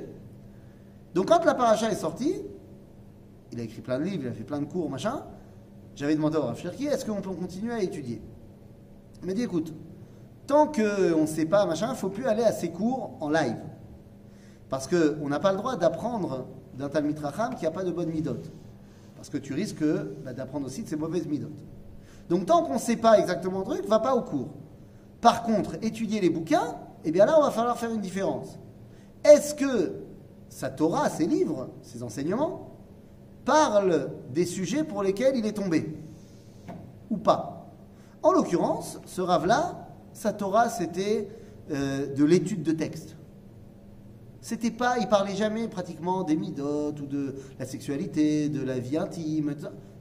Donc quand la paracha est sortie, il a écrit plein de livres, il a fait plein de cours, machin. J'avais demandé au Rav Cherki, est-ce qu'on peut continuer à étudier? Il m'a dit, écoute, tant qu'on ne sait pas, machin, faut plus aller à ces cours en live. Parce qu'on n'a pas le droit d'apprendre d'un Talmid Racham qui n'a pas de bonne midote. Parce que tu risques bah, d'apprendre aussi de ses mauvaises midotes. Donc tant qu'on ne sait pas exactement le truc, va pas au cours. Par contre, étudier les bouquins, eh bien là, on va falloir faire une différence. Est-ce que sa Torah, ses livres, ses enseignements, parlent des sujets pour lesquels il est tombé? Ou pas? En l'occurrence, ce rave-là, sa Torah, c'était euh, de l'étude de texte. C'était pas, il parlait jamais pratiquement des midotes ou de la sexualité, de la vie intime.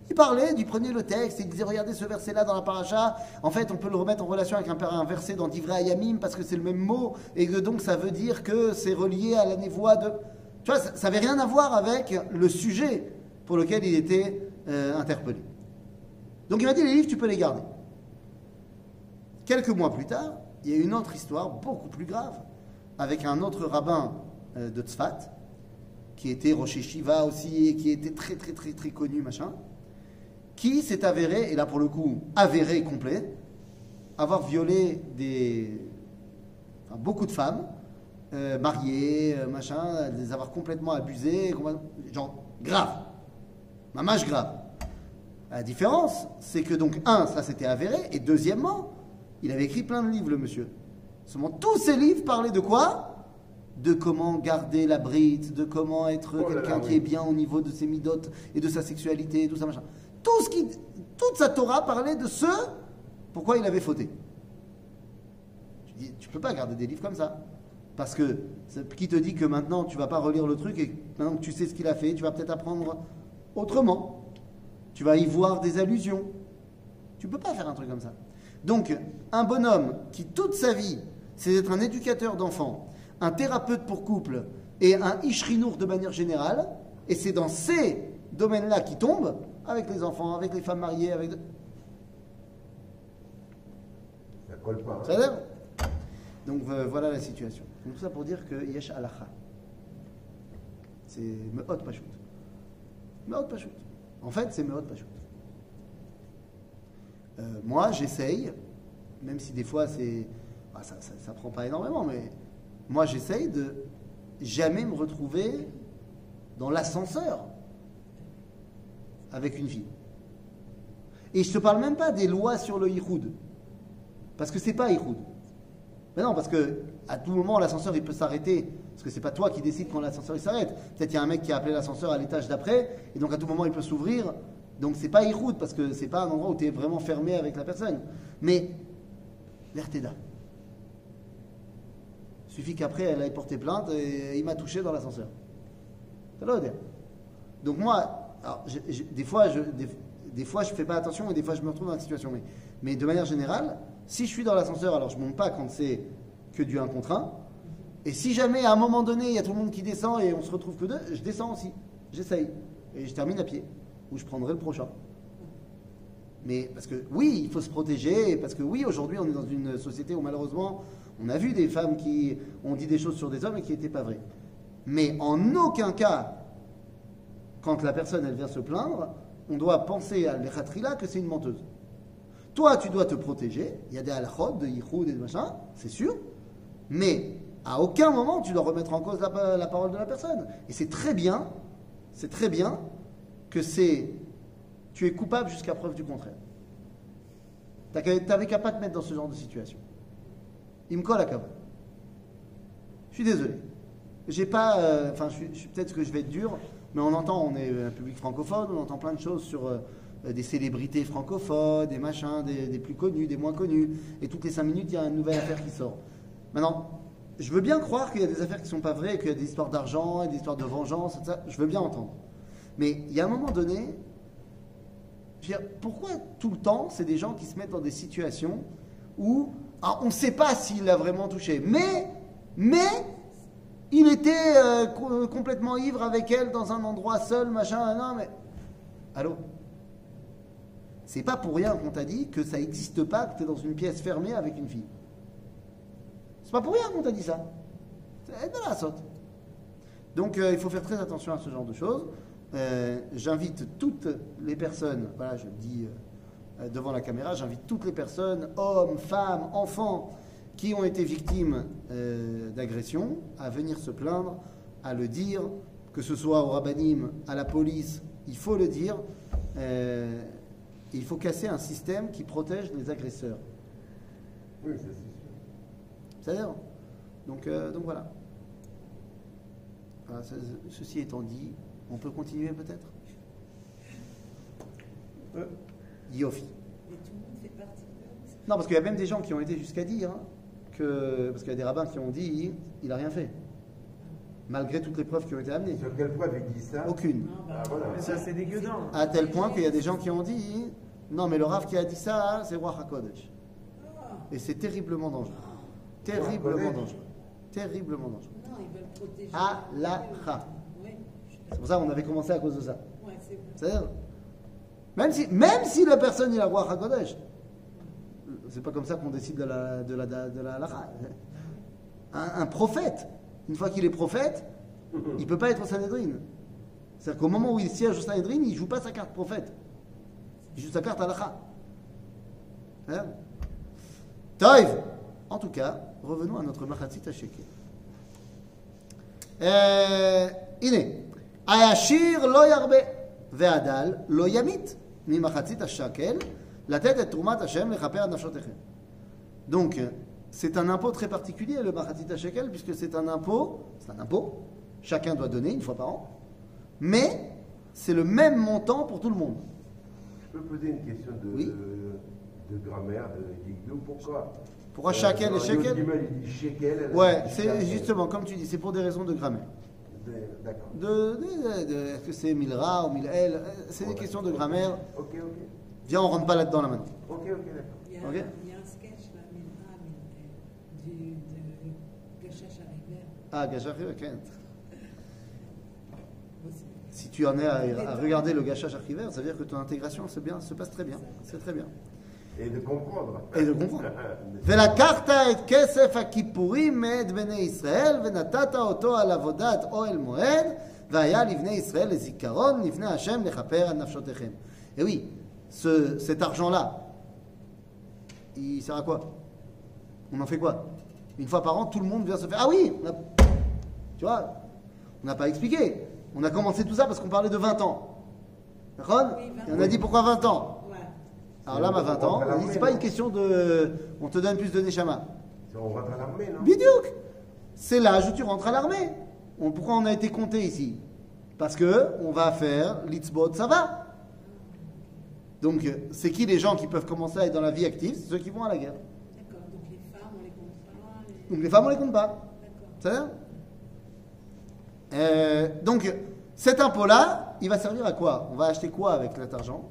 Il parlait, il prenait le texte et il disait regardez ce verset-là dans la paracha. En fait, on peut le remettre en relation avec un, un verset dans Divrei Ayamim parce que c'est le même mot et que donc ça veut dire que c'est relié à la névoie de. Tu vois, ça n'avait rien à voir avec le sujet pour lequel il était euh, interpellé. Donc il m'a dit les livres, tu peux les garder. Quelques mois plus tard, il y a une autre histoire beaucoup plus grave avec un autre rabbin euh, de Tzfat qui était Rocher Shiva aussi et qui était très très très très connu machin qui s'est avéré et là pour le coup avéré complet avoir violé des enfin, beaucoup de femmes euh, mariées euh, machin les avoir complètement abusées genre grave. Mamage grave. La différence, c'est que donc, un, ça s'était avéré, et deuxièmement, il avait écrit plein de livres, le monsieur. Seulement, tous ces livres parlaient de quoi? De comment garder la bride, de comment être Oh quelqu'un qui oui. est bien au niveau de ses midotes et de sa sexualité, et tout ça, machin. Tout ce qui, toute sa Torah parlait de ce pourquoi il avait fauté. Tu dis, tu peux pas garder des livres comme ça. Parce que, qui te dit que maintenant tu vas pas relire le truc et maintenant que tu sais ce qu'il a fait, tu vas peut-être apprendre autrement. Tu vas y voir des allusions. Tu peux pas faire un truc comme ça. Donc, un bonhomme qui toute sa vie, c'est d'être un éducateur d'enfants, un thérapeute pour couple et un ishrinour de manière générale, et c'est dans ces domaines-là qu'il tombe, avec les enfants, avec les femmes mariées, avec... Ça colle pas. hein. Ça a Donc euh, voilà la situation. Donc tout ça pour dire que yesh alacha. C'est meot pachout. Meot pachout. En fait, c'est meot pachout. Euh, moi, j'essaye, même si des fois c'est, ah, ça, ça, prend pas énormément, mais moi j'essaye de jamais me retrouver dans l'ascenseur avec une fille. Et je te parle même pas des lois sur le yichoud. Parce que c'est pas Ihoud. Mais non, parce que à tout moment, l'ascenseur il peut s'arrêter. Parce que c'est pas toi qui décides quand l'ascenseur s'arrête. Peut-être il y a un mec qui a appelé l'ascenseur à l'étage d'après, et donc à tout moment il peut s'ouvrir. Donc c'est pas Ihoud, parce que c'est pas un endroit où tu es vraiment fermé avec la personne. Mais l'Erteda. Suffit qu'après elle aille porter plainte et il m'a touché dans l'ascenseur. Donc moi, alors, des, fois, je, des, fois je fais pas attention et des fois je me retrouve dans la situation. Mais, mais de manière générale, si je suis dans l'ascenseur, alors je monte pas quand c'est que du 1 contre 1. Et si jamais à un moment donné il y a tout le monde qui descend et on se retrouve que deux, je descends aussi. J'essaye. Et je termine à pied. Ou je prendrai le prochain. Mais parce que oui, il faut se protéger, parce que oui, aujourd'hui, on est dans une société où malheureusement, on a vu des femmes qui ont dit des choses sur des hommes et qui n'étaient pas vraies. Mais en aucun cas, quand la personne elle vient se plaindre, on doit penser à l'Echatrila que c'est une menteuse. Toi, tu dois te protéger. Il y a des halachot, de yichud et de machin, c'est sûr. Mais à aucun moment tu dois remettre en cause la parole de la personne. Et c'est très bien, c'est très bien que c'est. Tu es coupable jusqu'à preuve du contraire. T'avais qu'à pas te mettre dans ce genre de situation. Il me colle à cabane. Je suis désolé. J'ai pas. euh, Enfin, je je peut-être que je vais être dur, mais on entend, on est un public francophone, on entend plein de choses sur euh, des célébrités francophones, des machins, des, plus connus, des moins connus. Et toutes les cinq minutes, il y a une nouvelle affaire qui sort. Maintenant, je veux bien croire qu'il y a des affaires qui sont pas vraies, qu'il y a des histoires d'argent, des histoires de vengeance, et ça, je veux bien entendre. Mais il y a un moment donné, je veux dire, pourquoi tout le temps, c'est des gens qui se mettent dans des situations où ah, on ne sait pas s'il a vraiment touché, mais, mais il était euh, co- complètement ivre avec elle dans un endroit seul, machin, non, mais. Allô? C'est pas pour rien qu'on t'a dit que ça n'existe pas, que tu es dans une pièce fermée avec une fille. C'est pas pour rien qu'on t'a dit ça. C'est de la saute. Donc euh, il faut faire très attention à ce genre de choses. Euh, j'invite toutes les personnes, voilà, je le dis euh, euh, devant la caméra, j'invite toutes les personnes, hommes, femmes, enfants, qui ont été victimes euh, d'agressions, à venir se plaindre, à le dire, que ce soit au rabbinim, à la police, il faut le dire. Il faut casser un système qui protège les agresseurs. Oui, ça c'est sûr. C'est-à-dire donc, donc voilà. Voilà, ce- Ceci étant dit, on peut continuer peut-être? Euh, Yofi. Mais tout le monde fait partie de Non, parce qu'il y a même des gens qui ont été jusqu'à dire hein, que. Parce qu'il y a des rabbins qui ont dit il n'a rien fait. Malgré toutes les preuves qui ont été amenées. Sur quelle preuve il dit ça Aucune. Non, bah, Ah, voilà. Mais ça, c'est. À tel point qu'il y a des gens qui ont dit non, mais le Rav qui a dit ça, c'est Roi HaKodesh. ah, Et c'est terriblement dangereux. Terriblement dangereux. Terriblement dangereux. non, ils veulent protéger. À la. C'est pour ça qu'on avait commencé à cause de ça. C'est même si, même si la personne est la roi Hakodesh, c'est pas comme ça qu'on décide de la, de la, un, prophète, une fois qu'il est prophète, il ne peut pas être au Sanhedrin. C'est-à-dire qu'au moment où il siège au Sanhedrin, il joue pas sa carte prophète. Il joue sa carte halakha. Hein? Taïv En tout cas, revenons à notre Machatzit Asheke. Euh, Iné. הישיר לא ירבה, והדל לא ימית ממחצית השקל, לתת את תרומת השם לכפר על נפשותיכם. Donc, c'est un impôt très particulier, le Machatzit HaShekel, puisque c'est un impôt, c'est un impôt, chacun doit donner une fois par an, mais c'est le même montant pour tout le monde. Je peux poser une question de, Oui. de grammaire, de Yigdou, pourquoi Pourquoi shekel et Euh, shekel Yod Gimel, il dit shekel. elle, Ouais, elle dit c'est shekel. justement, comme tu dis, c'est pour des raisons de grammaire. De- D'accord. De, de- de- Est-ce que c'est Milra ou Milel C'est des Ouais. questions de grammaire. Ok, ok. Viens, on rentre pas là-dedans là maintenant. Ok, ok, d'accord. Il y a, Ok. il y a un sketch là, Minra, Min- du, de. Ah. Aussi. Si tu en es à, à regarder le gachage archivaire, ça veut dire que ton intégration se, bien, se passe très bien. C'est très bien. Et de comprendre. Et de comprendre. ולקחת את כסף הכיפורים מאת בני ישראל ונתת אותו על עבודת אוהל מועד והיה לבני ישראל לזיכרון לפני השם לכפר על נפשותיכם. Et oui, ce- cet argent-là, il sert à quoi On en fait quoi Une fois par an, tout le monde vient se faire. Ah oui on a- Tu vois On n'a pas expliqué. On a commencé tout ça parce qu'on parlait de 20 ans. D'accord Oui, 20 Et on a dit pourquoi 20 ans Ouais. Alors là, ma 20 ans, on dit, c'est pas une question de. On te donne plus de Neshama. On rentre à l'armée, non Bidiouk C'est l'âge où tu rentres à l'armée. On- pourquoi on a été compté ici? Parce que on va faire l'itzbot, ça va. Donc, c'est qui les gens qui peuvent commencer à être dans la vie active? C'est ceux qui vont à la guerre. D'accord, donc les femmes, on les compte pas. les- Donc, les femmes, on les compte pas. D'accord. Ça va? Euh, Donc, cet impôt-là, il va servir à quoi? On va acheter quoi avec cet argent?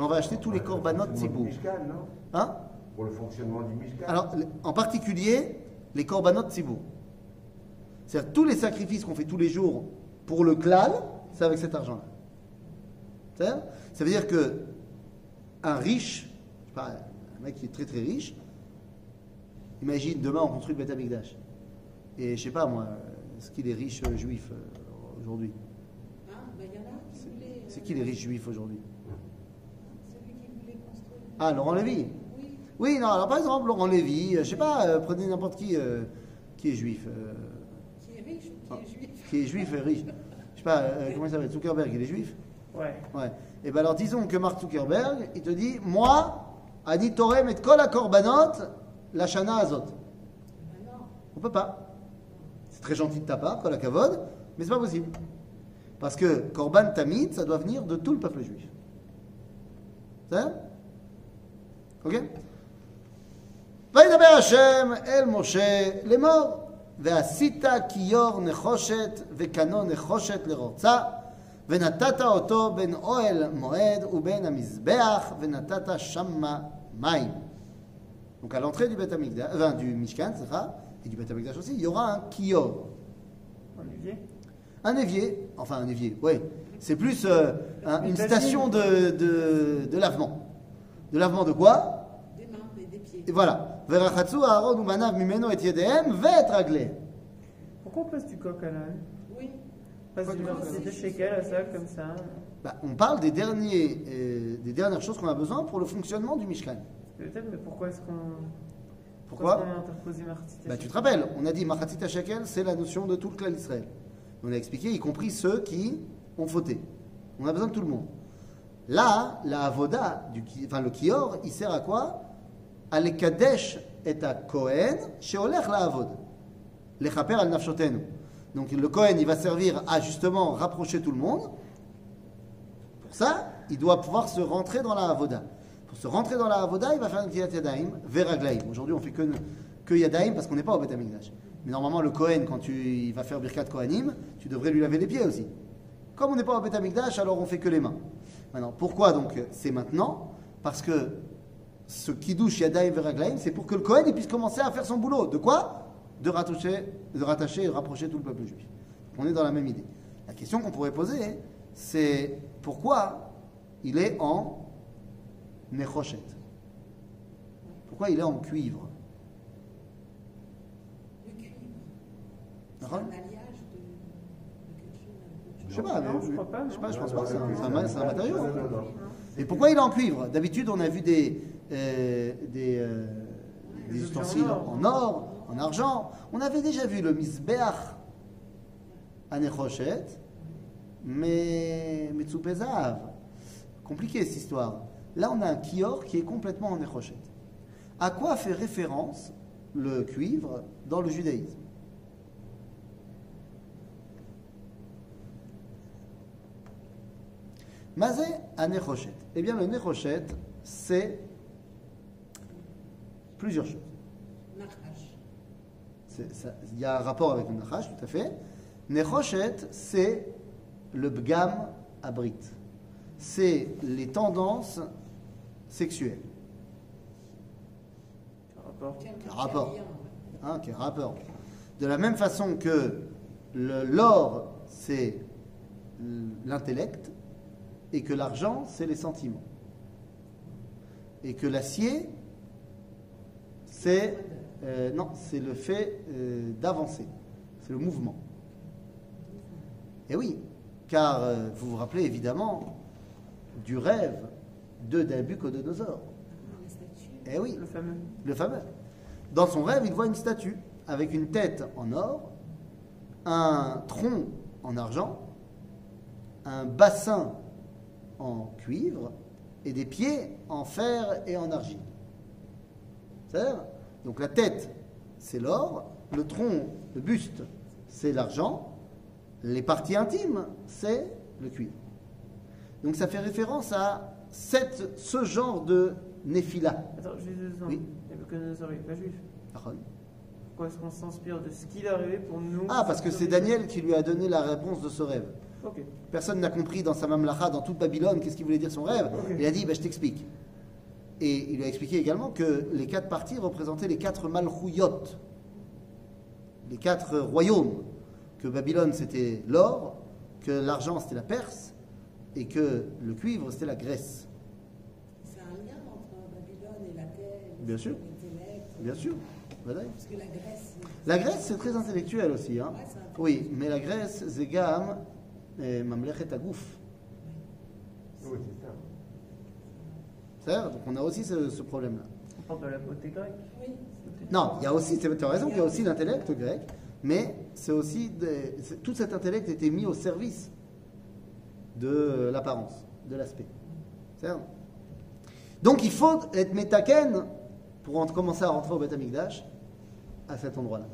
On va acheter tous les Pour le korbanot fonctionnement du tzibou. Mishkan, non Hein Pour le fonctionnement du Mishkan. Alors, en particulier, les korbanot tzibou. C'est-à-dire tous les sacrifices qu'on fait tous les jours pour le klal, c'est avec cet argent-là. C'est-à-dire, Ça veut dire que un riche, je sais pas, un mec qui est très très riche, imagine demain on construit le Beth Amikdash. Et je sais pas moi, est-ce qu'il est riche euh, juif euh, aujourd'hui? Ah, ben il y en a qui voulaient. C'est C'est qui les riches juifs aujourd'hui? Ah, Laurent Lévy? Oui, Oui, non, alors par exemple, Laurent Lévy, euh, je sais pas, euh, prenez n'importe qui euh, qui est juif. euh, qui est riche ou qui est juif. qui est juif et riche. Je sais pas, euh, comment il s'appelle Zuckerberg, il est juif? Ouais. Ouais. Et ben alors disons que Mark Zuckerberg, il te dit, moi, Ani Torem et Kol Korbanot, la Shana Azot. Ben non. On peut pas. C'est très gentil de ta part, Kol Kavod, mais c'est pas possible. Parce que Korban Tamid, ça doit venir de tout le peuple juif. C'est ça Ok וידבר השם אל משה לאמור, ועשית כיור נחושת וקנו נחושת לרוצה, ונתת אותו בין אוהל מועד ובין המזבח, ונתת שמה מים. Donc à l'entrée du, Beth Amikdash- enfin, du Mishkan, sera, et du Beth Amikdash aussi, il y aura un kior, Olivier. un évier, enfin un évier, oui. C'est plus euh, un- une Une station de, de, de lavement. de lavement de quoi Des mains et des pieds. Et voilà. Verachatsu Aaron Umanav Mimeno et Yedehem Vetraglé. Pourquoi on passe du coq à l'âne? Oui. On passe du coq à ça, comme ça. Bah, on parle des, derniers, euh, des dernières choses qu'on a besoin pour le fonctionnement du Mishkan. Peut-être, mais pourquoi est-ce qu'on. Pourquoi, pourquoi on a interposé bah, Tu te rappelles, on a dit Machatzita Shekel, c'est la notion de tout le clan d'Israël. On a expliqué, y compris ceux qui ont fauté. On a besoin de tout le monde. Là, la avoda, du, enfin le kior, il sert à quoi? À l'ekadesh et à Kohen, sheolech la avod. Lechaper al nafshotenu. Donc le Kohen, il va servir à justement rapprocher tout le monde. Pour ça, il doit pouvoir se rentrer dans la avoda. Pour se rentrer dans la avoda, il va faire une tilat yadaim, veraglaim. Aujourd'hui, on fait que, que parce qu'on n'est pas au Beth Amikdash. Mais normalement, le Kohen, quand tu, il va faire birkat Kohanim, tu devrais lui laver les pieds aussi. Comme on n'est pas au Beth Amikdash, alors on fait que les mains. Maintenant, pourquoi donc c'est maintenant Parce que ce kiddush yadaim veraglaim, c'est pour que le Kohen puisse commencer à faire son boulot. De quoi de rattacher, de rattacher et de rapprocher tout le peuple juif. On est dans la même idée. La question qu'on pourrait poser, c'est pourquoi il est en nechoshet? Pourquoi il est en cuivre? Le cuivre. C'est D'accord un alliage de, de quelque chose. un peu de Je sais pas, Non, je crois pas, Je sais pas, je pense pas c'est un, matériau. Et pourquoi il est en cuivre? D'habitude, on a vu des, euh, des, euh, des ustensiles en or, en argent. On avait déjà vu le misbeach à Nechoshet, mais Metsupezav. Compliqué cette histoire. Là, on a un kior qui est complètement en Nechoshet. À quoi fait référence le cuivre dans le judaïsme? Mazé à Nechoshet. Eh bien, le Nechoshet, c'est plusieurs choses. Il y a un rapport avec le Nachash, tout à fait. Nechoshet, c'est le Bgam Abrit. C'est les tendances sexuelles. Quel rapport Quel. Hein, quel rapport De la même façon que l'or, c'est l'intellect, et que l'argent, c'est les sentiments. Et que l'acier, c'est euh, non, c'est le fait euh, d'avancer, c'est le mouvement. Et oui, car euh, vous vous rappelez évidemment du rêve de Nabucodonosor. La statue. Eh oui, Le fameux. le fameux. Dans son rêve, il voit une statue avec une tête en or, un tronc en argent, un bassin en cuivre et des pieds en fer et en argile. C'est-à-dire, donc la tête, c'est l'or, le tronc, le buste, c'est l'argent, les parties intimes, c'est le cuivre. Donc ça fait référence à cette, ce genre de néphila. Attends, juste deux secondes. Oui. Nabucodonosor, il n'est pas juif. D'accord Pourquoi est-ce qu'on s'inspire de ce qu'il est arrivé pour nous Ah, parce que c'est Daniel qui lui a donné la réponse de ce rêve. Personne n'a compris dans sa mamlacha, dans toute Babylone, qu'est-ce qu'il voulait dire son rêve. Il a dit, bah, je t'explique. Et il lui a expliqué également que les quatre parties représentaient les quatre malchouyot, les quatre royaumes. Que Babylone c'était l'or, que l'argent c'était la Perse, et que le cuivre c'était la Grèce. C'est un lien entre Babylone et la terre. Bien sûr. L'intellect. Bien sûr. Voilà. Parce que la Grèce. La Grèce c'est très intellectuel aussi. Hein. Ouais, Oui, mais la Grèce, Mamlechet Agouf. Oui, c'est ça. C'est-à-dire, donc on a aussi ce, problème-là. On parle de la beauté grecque Oui. Non, il y a aussi, tu as raison, il y a aussi l'intellect grec, mais c'est aussi. Tout cet intellect était mis au service de l'apparence, de l'aspect. C'est-à-dire, donc il faut être métaken pour commencer à rentrer au Betamikdash à cet endroit-là.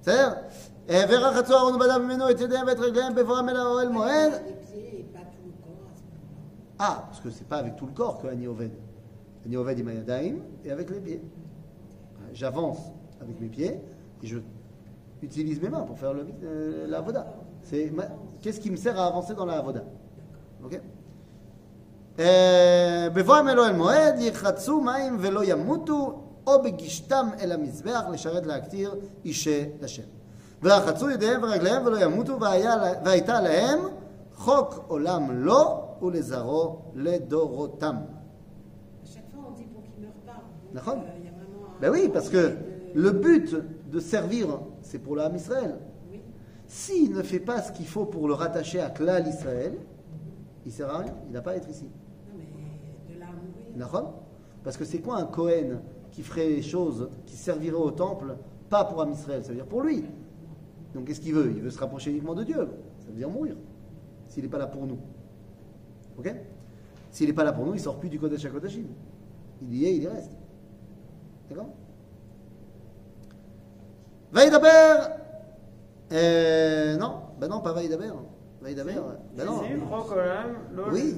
C'est-à-dire, eh, Vera Chatzor Aaron Badav Mimeno et Tedem et Reglaim Bevoram El Haoel Moed. Les pieds et pas tout le corps à ce moment-là. Ah, parce que c'est pas avec tout le corps que Ani Oved. Ani Oved il Mayadaim et avec les pieds. J'avance avec mes pieds et je utilise mes mains pour faire le, euh, la avoda. C'est ma- qu'est-ce qui me sert à avancer dans la avoda Ok אה, בבואם אלוהי אל מועד, ירחצו מים ולא ימותו, או בגישתם אל המזבח לשרת להקטיר אישי לשם. ורחצו ידיהם ורגליהם ולא ימותו, והיה, לה- והייתה להם חוק עולם לו ולזרעו לדורותם. À chaque fois, on dit pour qu'il ne meure pas. Donc, D'accord. euh, il y a vraiment un- Ben oui, parce que de- le but de servir, c'est pour l'âme Israël. Oui. S'il ne fait pas ce qu'il faut pour le rattacher à Klal Israël, il ne sert à rien, il n'a pas à être ici. Non, mais de là à mourir. D'accord Parce que c'est quoi un Cohen qui ferait les choses, qui servirait au temple, pas pour Am Israël, ça veut dire pour lui. Donc qu'est-ce qu'il veut? Il veut se rapprocher uniquement de Dieu. Ça veut dire mourir. S'il n'est pas là pour nous. Ok? S'il n'est pas là pour nous, il sort plus du Kodesh à Kodashim. Il y est, il y reste. D'accord? Vaïdaber euh, Non, ben non, pas Vaïdaber. Vaïdaber, ben non. Oui,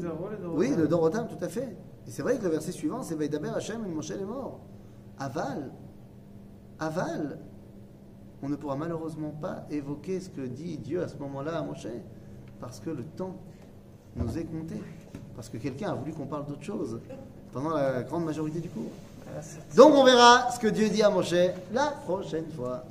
oui, le Dorotam, tout à fait. Et c'est vrai que le verset suivant, c'est Vaïdaber Hachem, il Moshe est mort. Aval, aval, on ne pourra malheureusement pas évoquer ce que dit Dieu à ce moment-là à Moshe, parce que le temps nous est compté. Parce que quelqu'un a voulu qu'on parle d'autre chose pendant la grande majorité du cours. Ah, Donc on verra ce que Dieu dit à Moshe la prochaine fois.